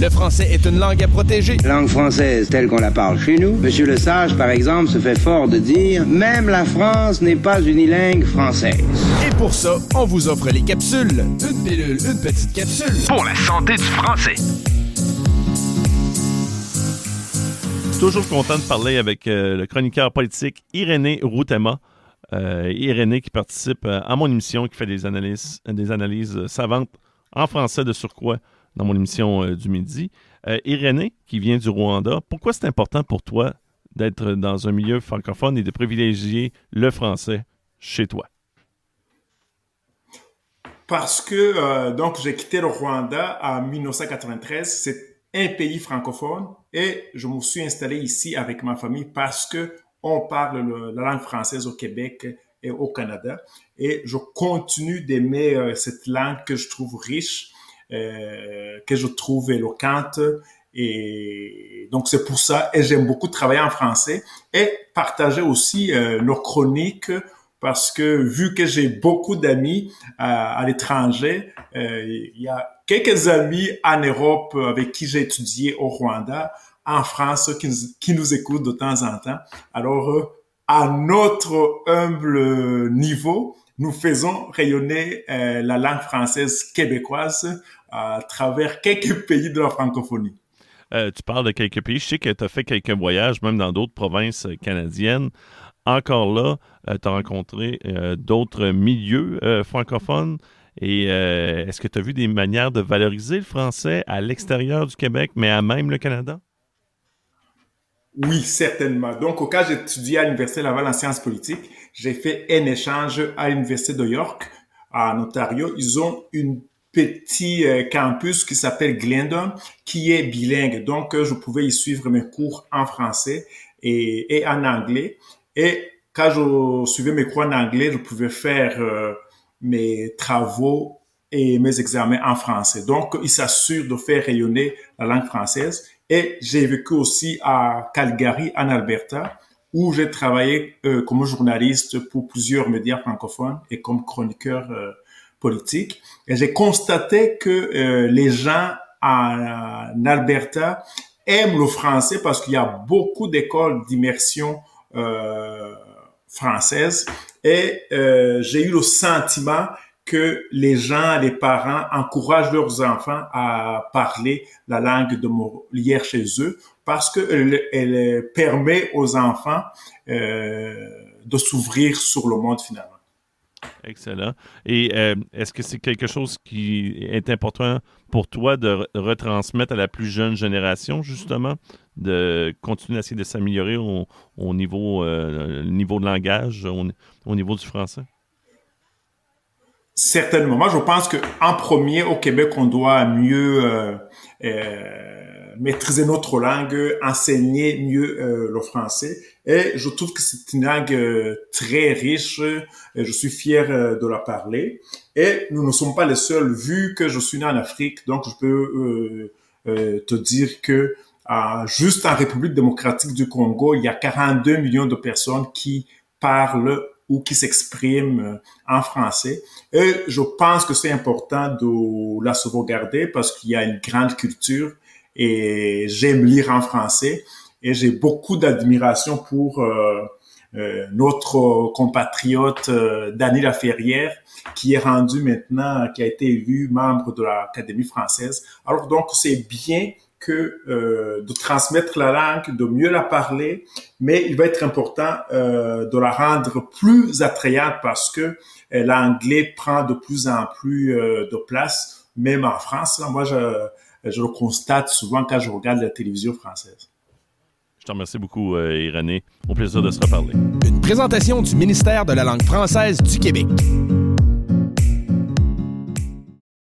Le français est une langue à protéger. Langue française telle qu'on la parle chez nous. Monsieur Le Sage, par exemple, se fait fort de dire Même la France n'est pas unilingue française. Et pour ça, on vous offre les capsules. Une pilule, une petite capsule. Pour la santé du français. Toujours content de parler avec euh, le chroniqueur politique Irénée Routema. Euh, Irénée qui participe euh, à mon émission, qui fait des analyses, des analyses savantes en français de surcroît dans mon émission euh, du midi. Euh, Irénée, qui vient du Rwanda, pourquoi c'est important pour toi d'être dans un milieu francophone et de privilégier le français chez toi? Parce que euh, donc j'ai quitté le Rwanda en 1993. C'est un pays francophone et je me suis installé ici avec ma famille parce que on parle le, la langue française au Québec et au Canada et je continue d'aimer euh, cette langue que je trouve riche que je trouve éloquente. Et donc, c'est pour ça. Et j'aime beaucoup travailler en français et partager aussi euh, nos chroniques parce que vu que j'ai beaucoup d'amis à, à l'étranger, euh, il y a quelques amis en Europe avec qui j'ai étudié au Rwanda, en France, qui nous, qui nous écoutent de temps en temps. Alors, euh, à notre humble niveau, nous faisons rayonner euh, la langue française québécoise à travers quelques pays de la francophonie. Euh, tu parles de quelques pays. Je sais que tu as fait quelques voyages, même dans d'autres provinces euh, canadiennes. Encore là, tu as rencontré d'autres milieux francophones. Et est-ce que tu as vu des manières de valoriser le français à l'extérieur du Québec, mais à même le Canada? Oui, certainement. Donc, au cas j'étudiais à l'Université Laval en sciences politiques, j'ai fait un échange à l'Université de York, en Ontario. Ils ont une petit campus qui s'appelle Glendon, qui est bilingue. Donc, je pouvais y suivre mes cours en français et, en anglais. Et quand je suivais mes cours en anglais, je pouvais faire euh, mes travaux et mes examens en français. Donc, il s'assure de faire rayonner la langue française. Et j'ai vécu aussi à Calgary, en Alberta, où j'ai travaillé euh, comme journaliste pour plusieurs médias francophones et comme chroniqueur euh, politique. Et j'ai constaté que euh, les gens en, Alberta aiment le français parce qu'il y a beaucoup d'écoles d'immersion françaises. Et j'ai eu le sentiment que les gens, les parents encouragent leurs enfants à parler la langue de Molière chez eux parce qu'elle elle permet aux enfants euh, de s'ouvrir sur le monde finalement. Excellent. Et euh, est-ce que c'est quelque chose qui est important pour toi de retransmettre à la plus jeune génération, justement, de continuer à essayer de s'améliorer au, euh, niveau de langage, au, niveau du français? Certainement. Moi, je pense qu'en premier, au Québec, on doit mieux euh, euh, maîtriser notre langue, enseigner mieux euh, le français. Et je trouve que c'est une langue euh, très riche. Et je suis fier euh, de la parler. Et nous ne sommes pas les seuls, vu que je suis né en Afrique. Donc, je peux euh, te dire que juste en République démocratique du Congo, il y a 42 millions de personnes qui parlent ou qui s'expriment en français. Et je pense que c'est important de la sauvegarder parce qu'il y a une grande culture et j'aime lire en français et j'ai beaucoup d'admiration pour euh, notre compatriote Daniel Laferrière, qui est rendu maintenant, qui a été élu membre de l'Académie française. Alors donc c'est bien que euh, de transmettre la langue, de mieux la parler, mais il va être important euh, de la rendre plus attrayante parce que euh, l'anglais prend de plus en plus euh, de place, même en France. Là, moi, je, je le constate souvent quand je regarde la télévision française. Je te remercie beaucoup, Irénée. Au plaisir de se reparler. Une présentation du ministère de la langue française du Québec.